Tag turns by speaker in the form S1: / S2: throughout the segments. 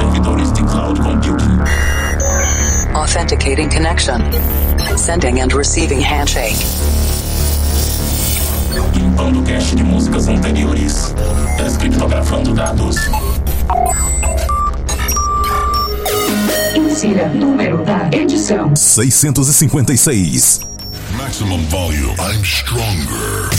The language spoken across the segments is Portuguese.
S1: servidores de cloud computing.
S2: Authenticating connection. Sending and receiving handshake.
S1: Limpando cache de músicas anteriores. Descriptografando dados.
S3: Insira número da edição.
S4: 656.
S5: Maximum volume. I'm stronger.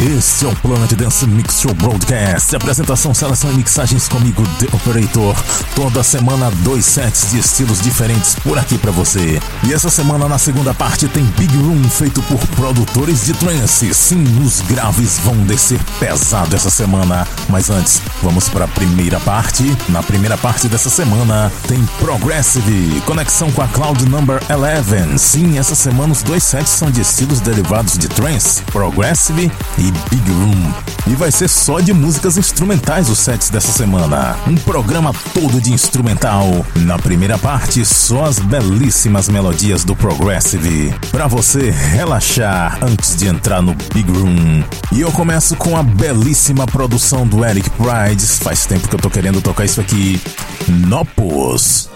S4: Este é o Planet Dance Mix Show Broadcast. Apresentação, seleção e mixagens comigo, The Operator. Toda semana, dois sets de estilos diferentes por aqui para você. E essa semana, na segunda parte, tem Big Room feito por produtores de trance. Sim, os graves vão descer pesado essa semana. Mas antes, vamos para a primeira parte. Na primeira parte dessa semana, tem Progressive, conexão com a Cloud Number 11. Sim, essa semana os dois sets são de estilos derivados de trance, Progressive e Big Room. E vai ser só de músicas instrumentais os sets dessa semana. Um programa todo de instrumental. Na primeira parte, só as belíssimas melodias do Progressive. Para você relaxar antes de entrar no Big Room. E eu começo com a belíssima produção do Eric Pride. Faz tempo que eu tô querendo tocar isso aqui. Nopos.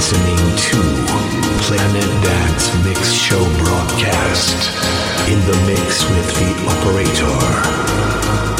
S6: listening to Planet Dance Mix Show broadcast in the mix with the operator.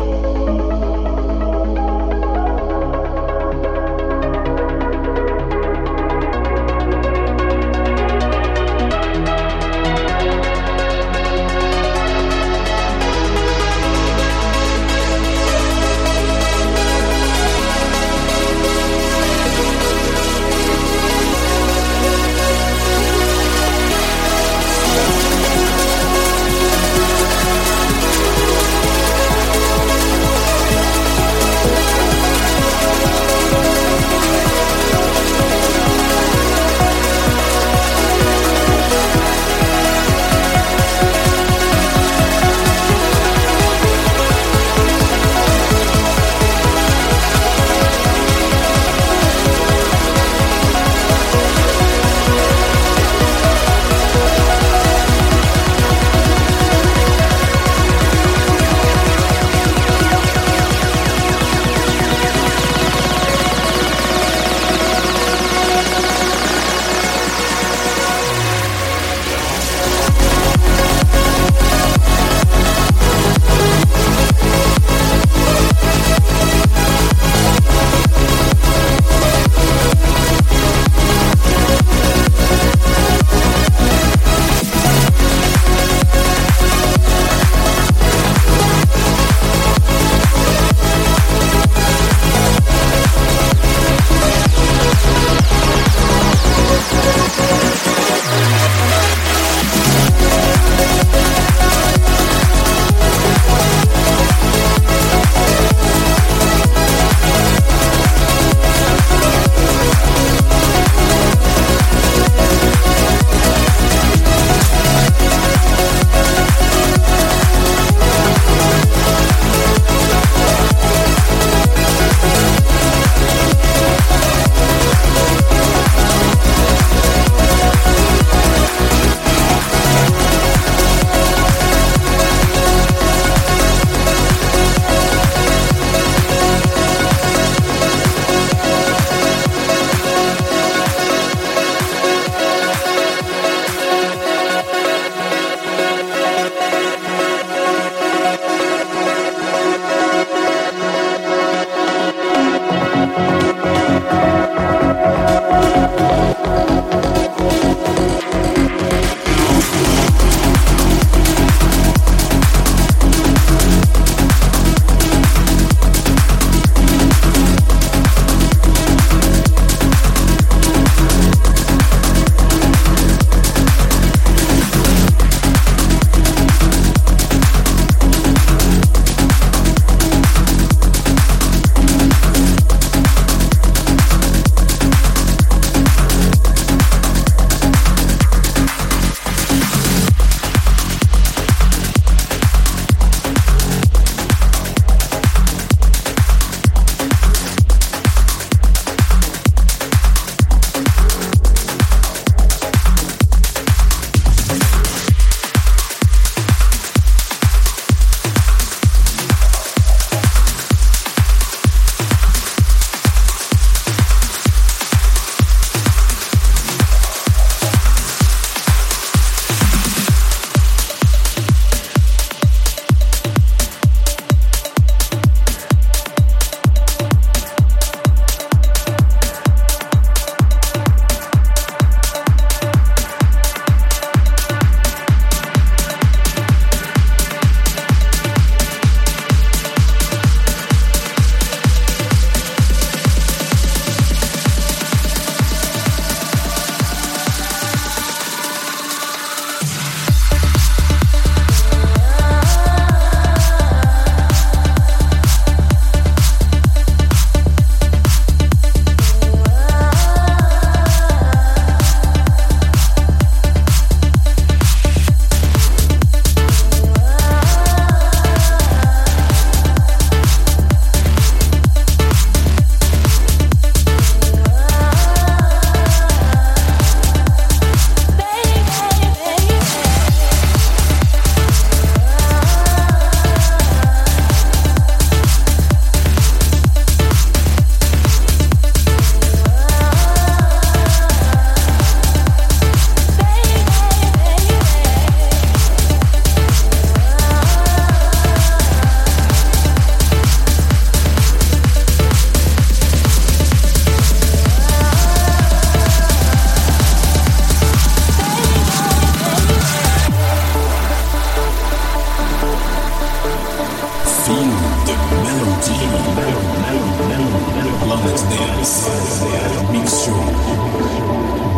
S4: Planet Dance Mix Show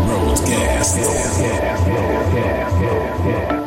S4: Broadcast.
S7: Thank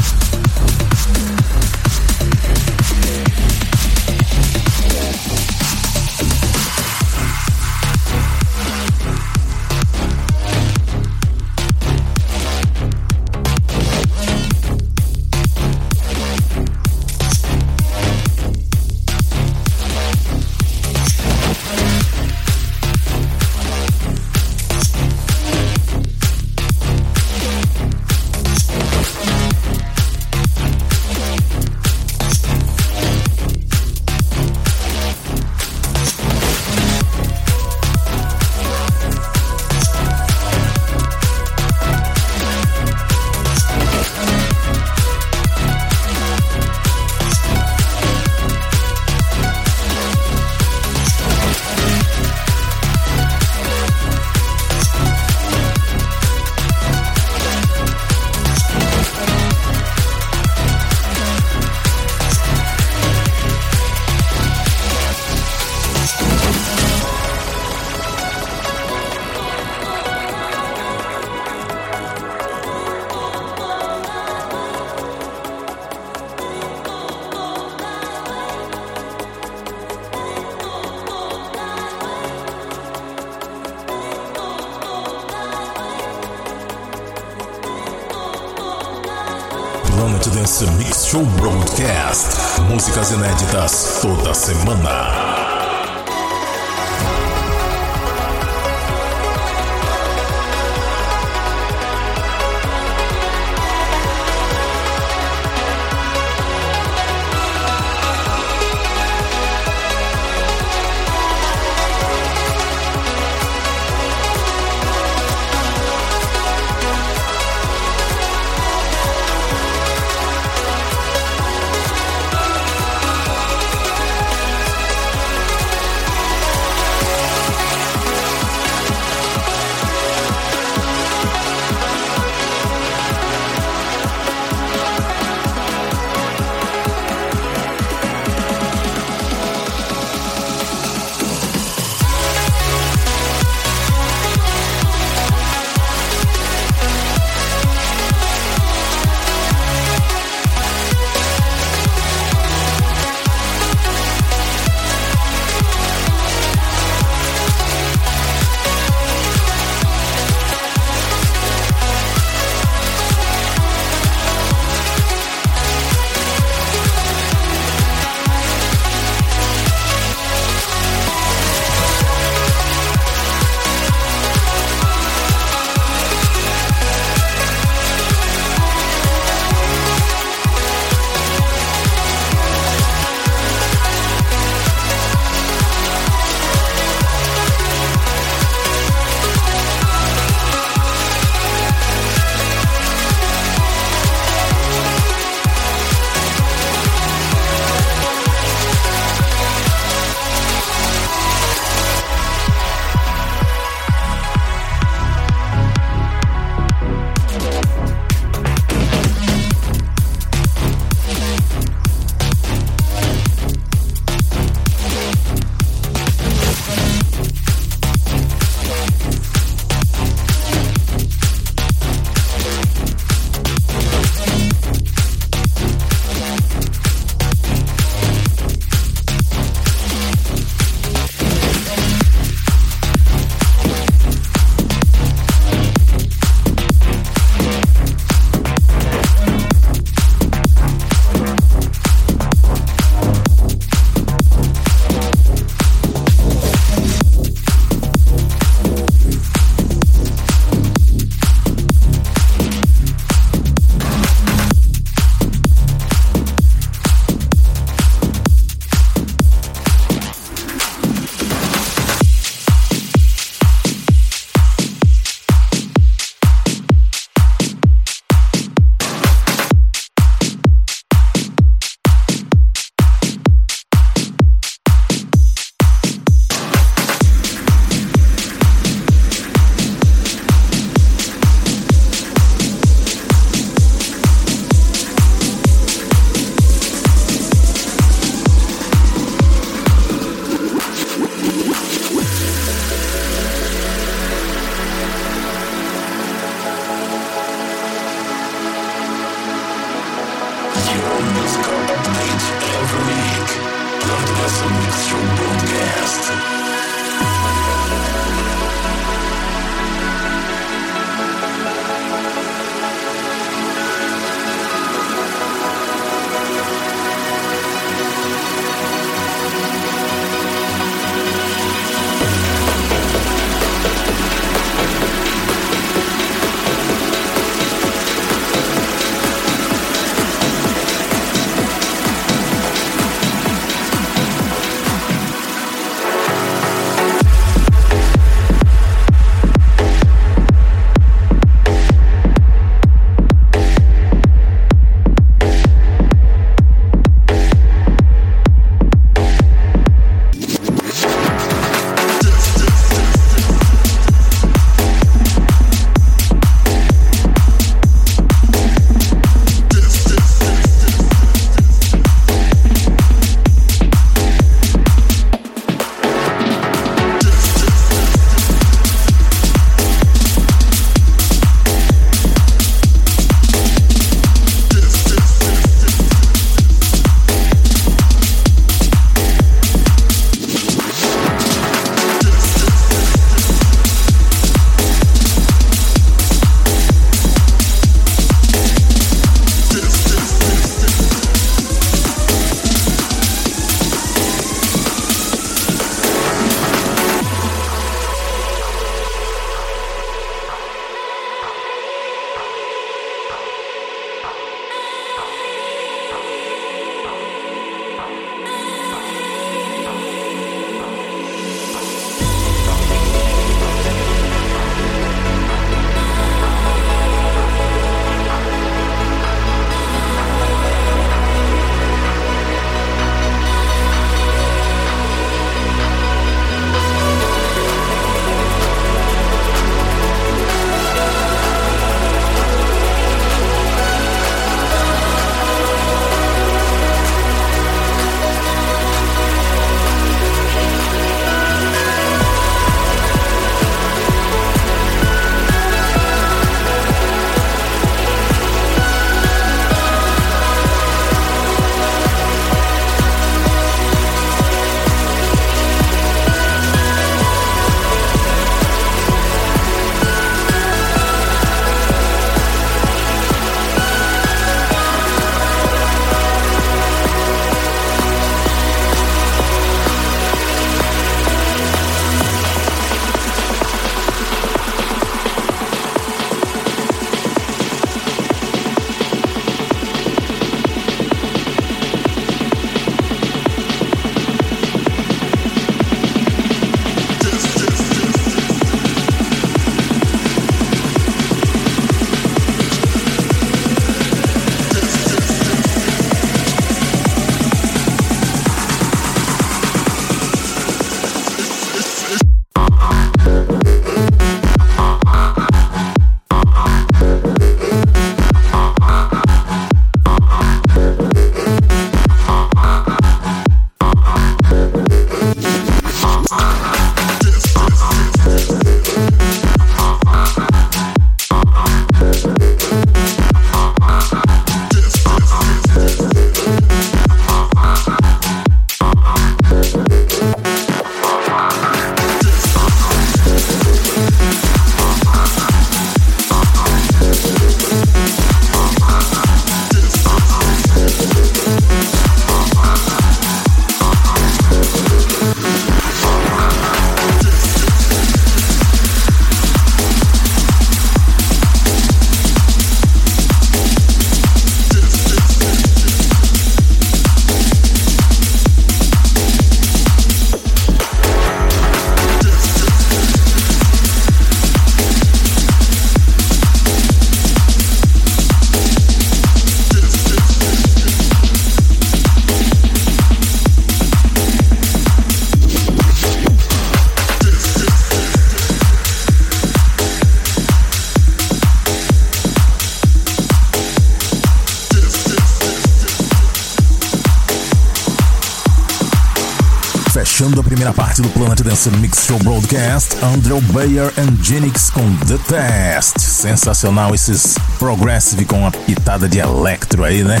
S4: Dance Mix Show Broadcast, Andrew Bayer and Genix com The Test. Sensacional esses progressive com uma pitada de electro aí, né?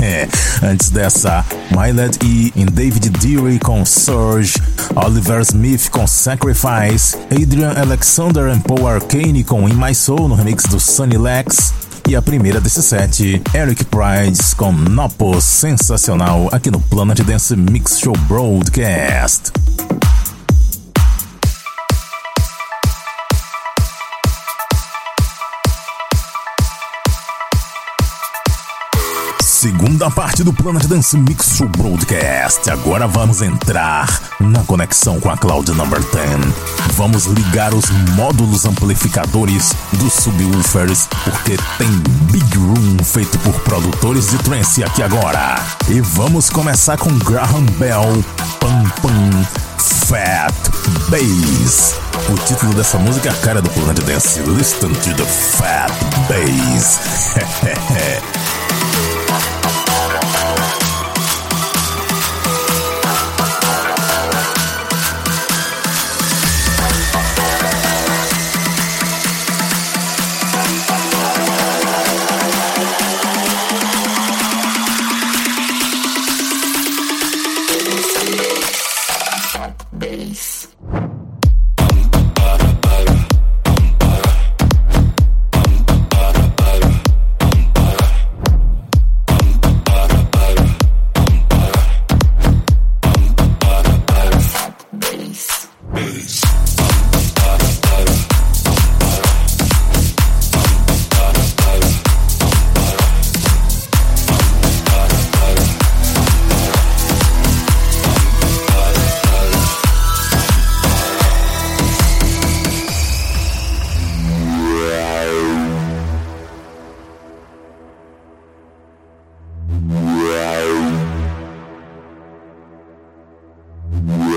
S4: Antes dessa, Milet E em David Deary com Surge, Oliver Smith com Sacrifice, Adrian Alexander and Paul Arcane com In My Soul no remix do Sunny Lex, e a primeira desse set, Eric Prides com Nopo, sensacional, aqui no Planet Dance Mix Show Broadcast. Segunda parte do Planet Dance Mix Broadcast. Agora vamos entrar na conexão com a Cloud Number 10. Vamos ligar os módulos amplificadores dos subwoofers, porque tem Big Room feito por produtores de trance aqui agora. E vamos começar com Graham Bell, Pam Pam, Fat Bass. O título dessa música é a cara do Planet Dance. Listen to the Fat Bass.
S8: Yeah.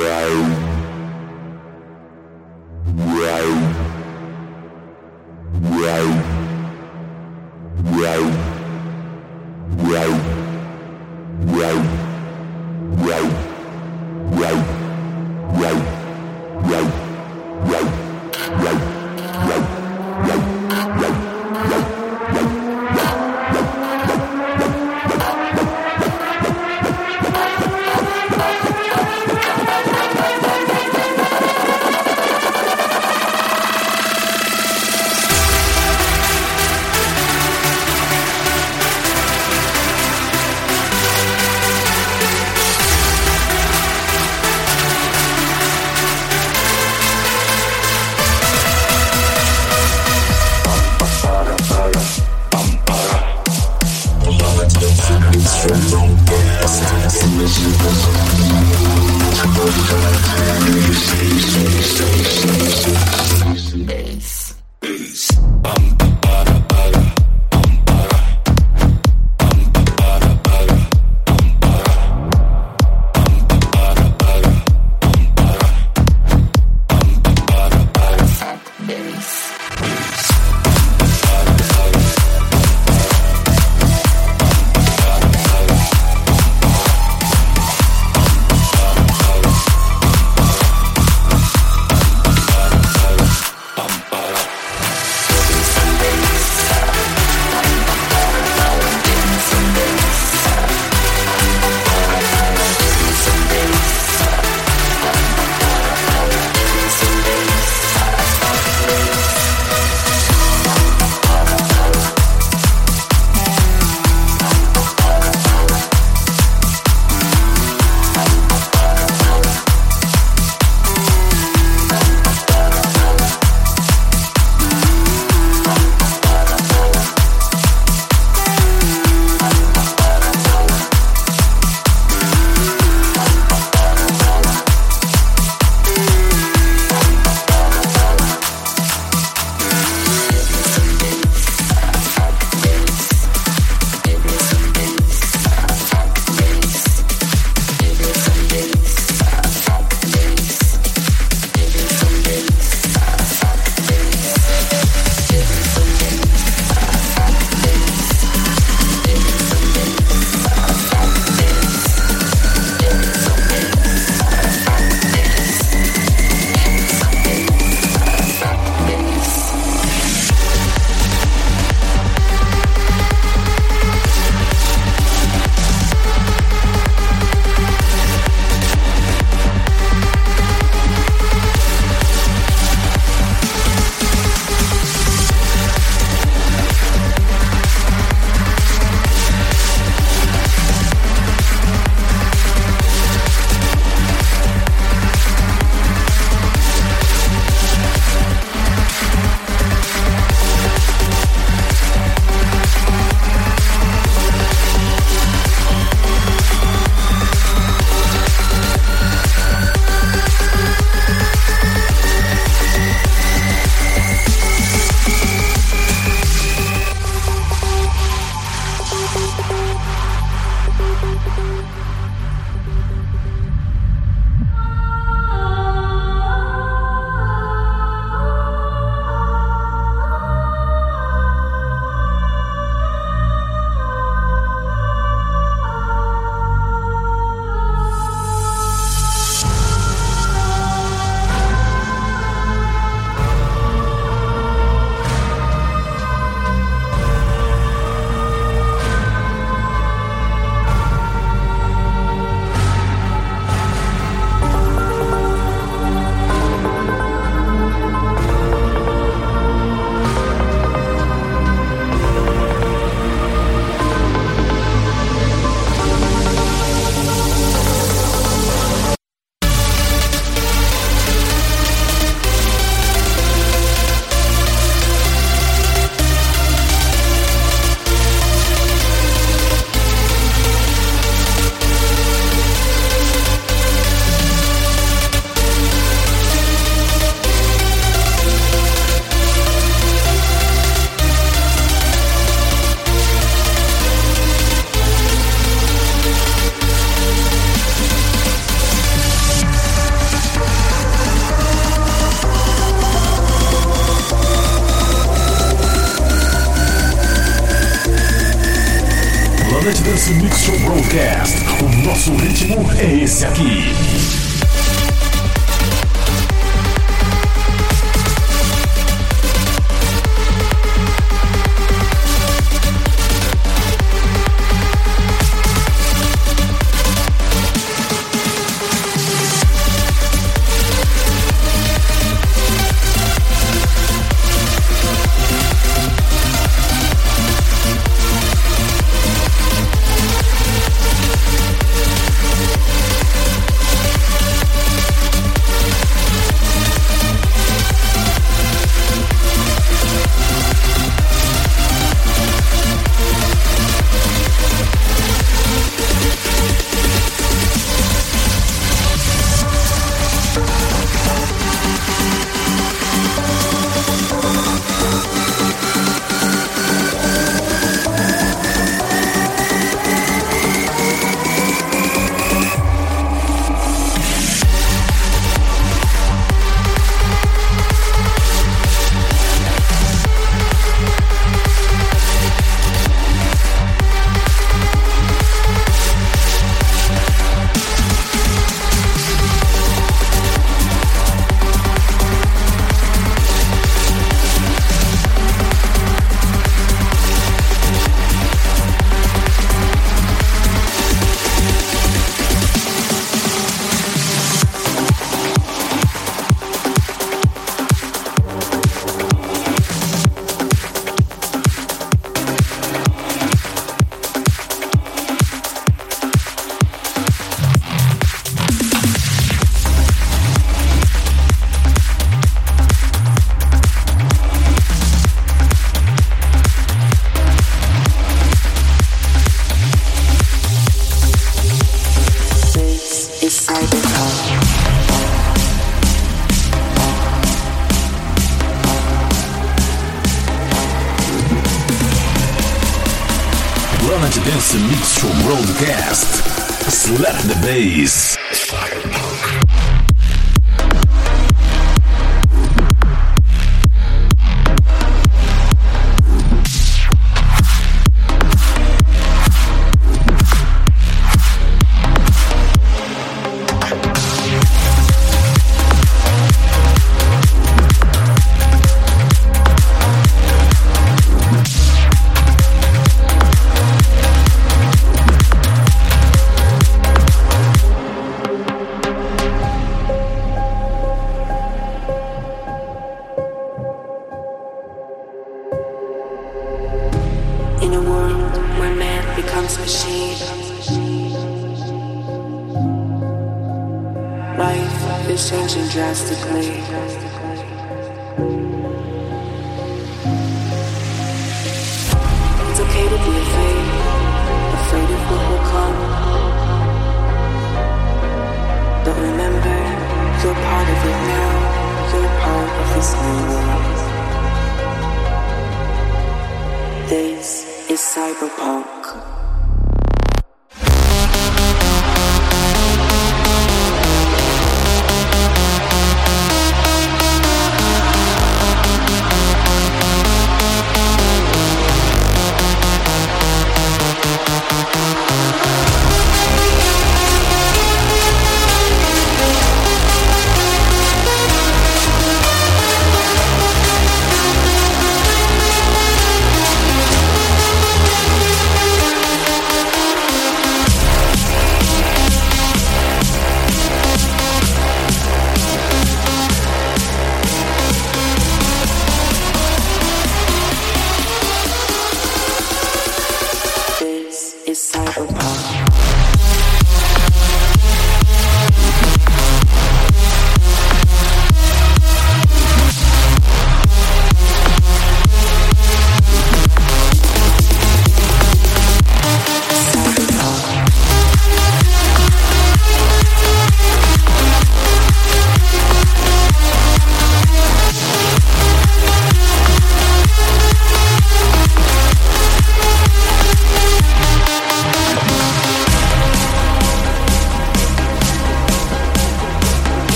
S8: Podcast.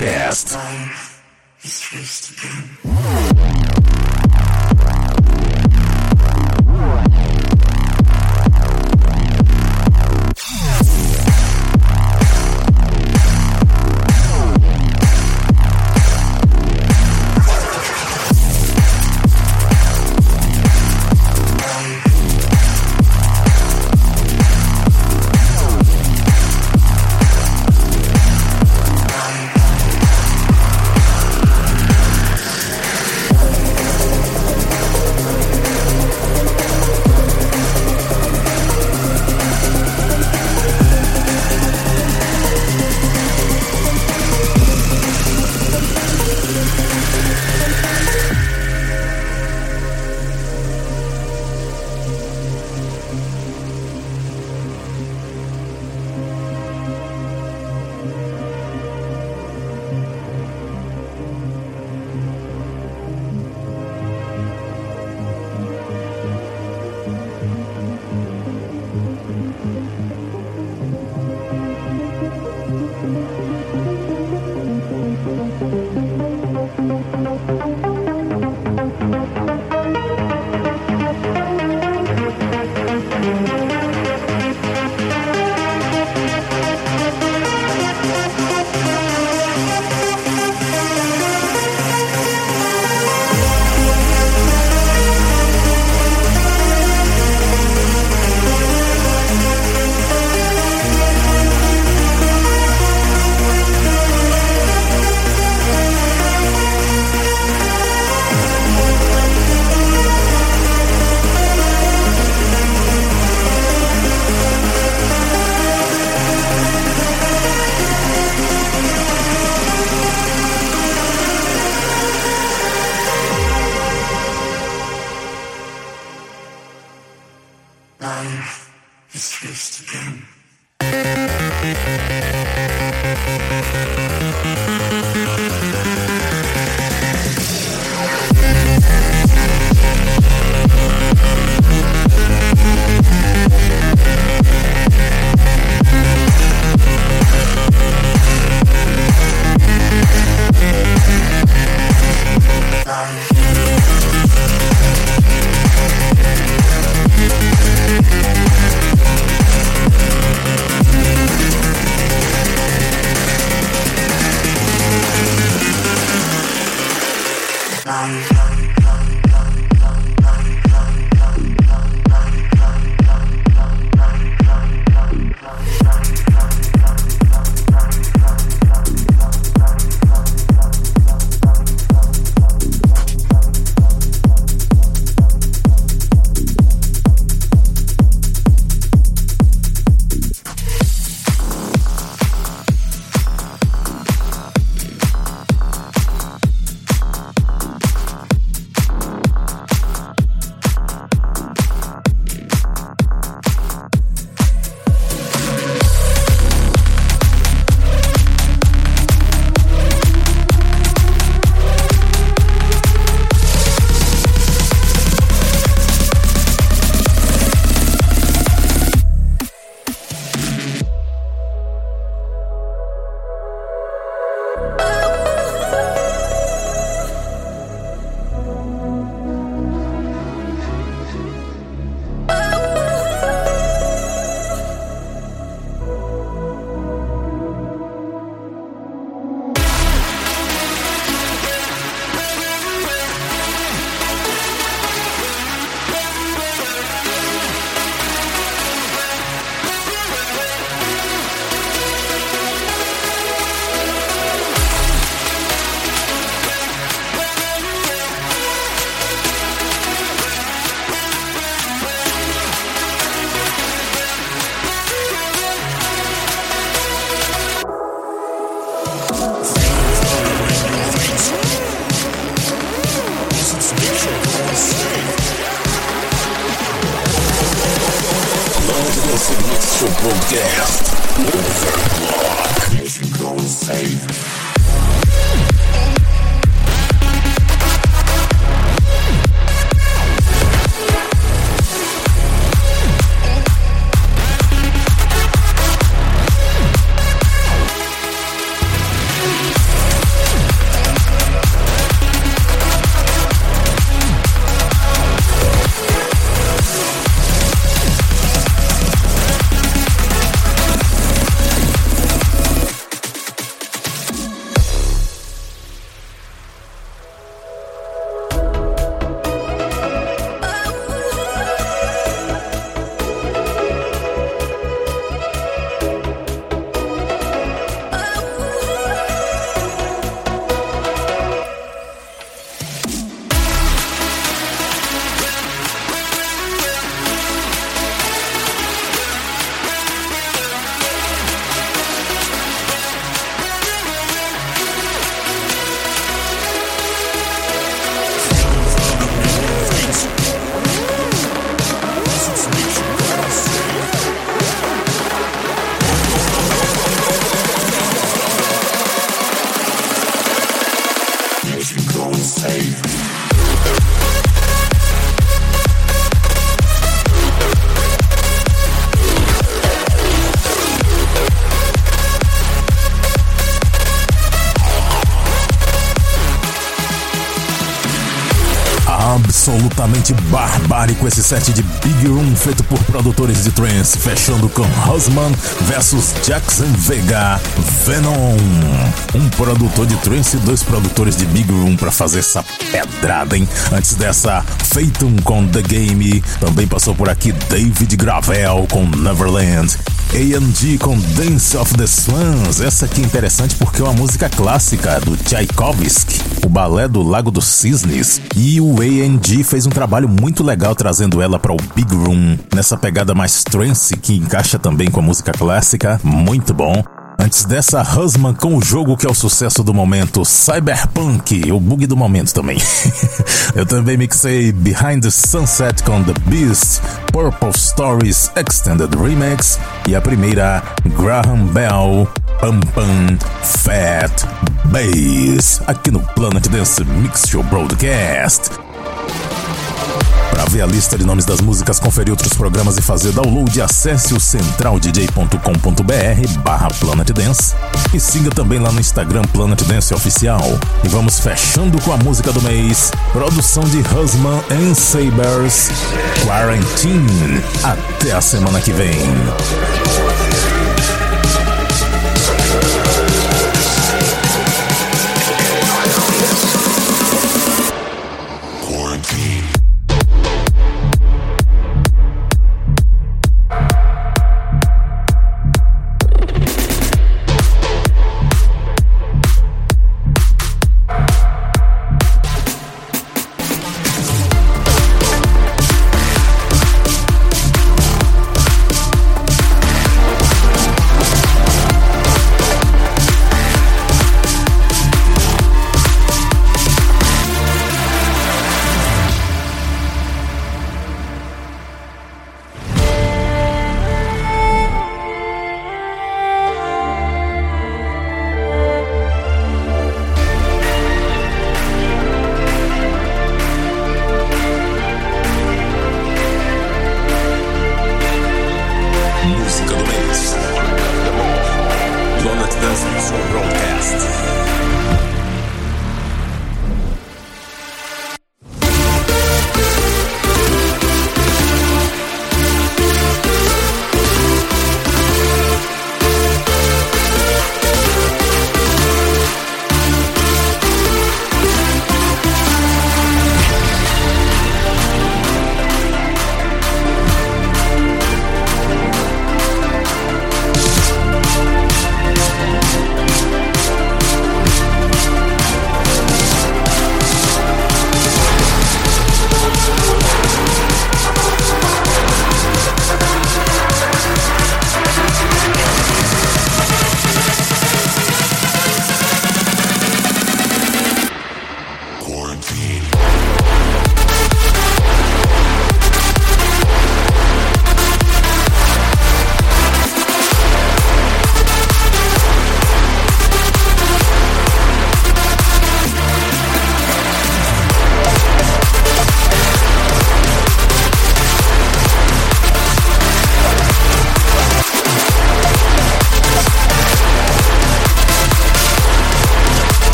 S8: Show
S4: absolutamente barbárico esse set de Big Room feito por produtores de trance, fechando com Husman versus Jackson Vega Venom. Um produtor de trance e dois produtores de Big Room para fazer essa pedrada, hein? Antes dessa, Phaeton com The Game, também passou por aqui David Gravel com Neverland. AMG com Dance of the Swans. Essa aqui é interessante porque é uma música clássica do Tchaikovsky, o balé do Lago dos Cisnes. E o AMG fez um trabalho muito legal trazendo ela para o Big Room, nessa pegada mais trance que encaixa também com a música clássica. Muito bom. Antes dessa, Husman com o jogo que é o sucesso do momento, Cyberpunk, o bug do momento também. Eu também mixei Behind the Sunset com The Beast, Purple Stories Extended Remix e a primeira, Graham Bell, Pam Pam Fat Bass, aqui no Planet Dance Mix Show Broadcast. Para ver a lista de nomes das músicas, conferir outros programas e fazer download, acesse o centraldj.com.br barra Planet Dance e siga também lá no Instagram Planet Dance Oficial. E vamos fechando com a música do mês, produção de Husman and Sabers, Quarantine. Até a semana que vem.
S2: Listening for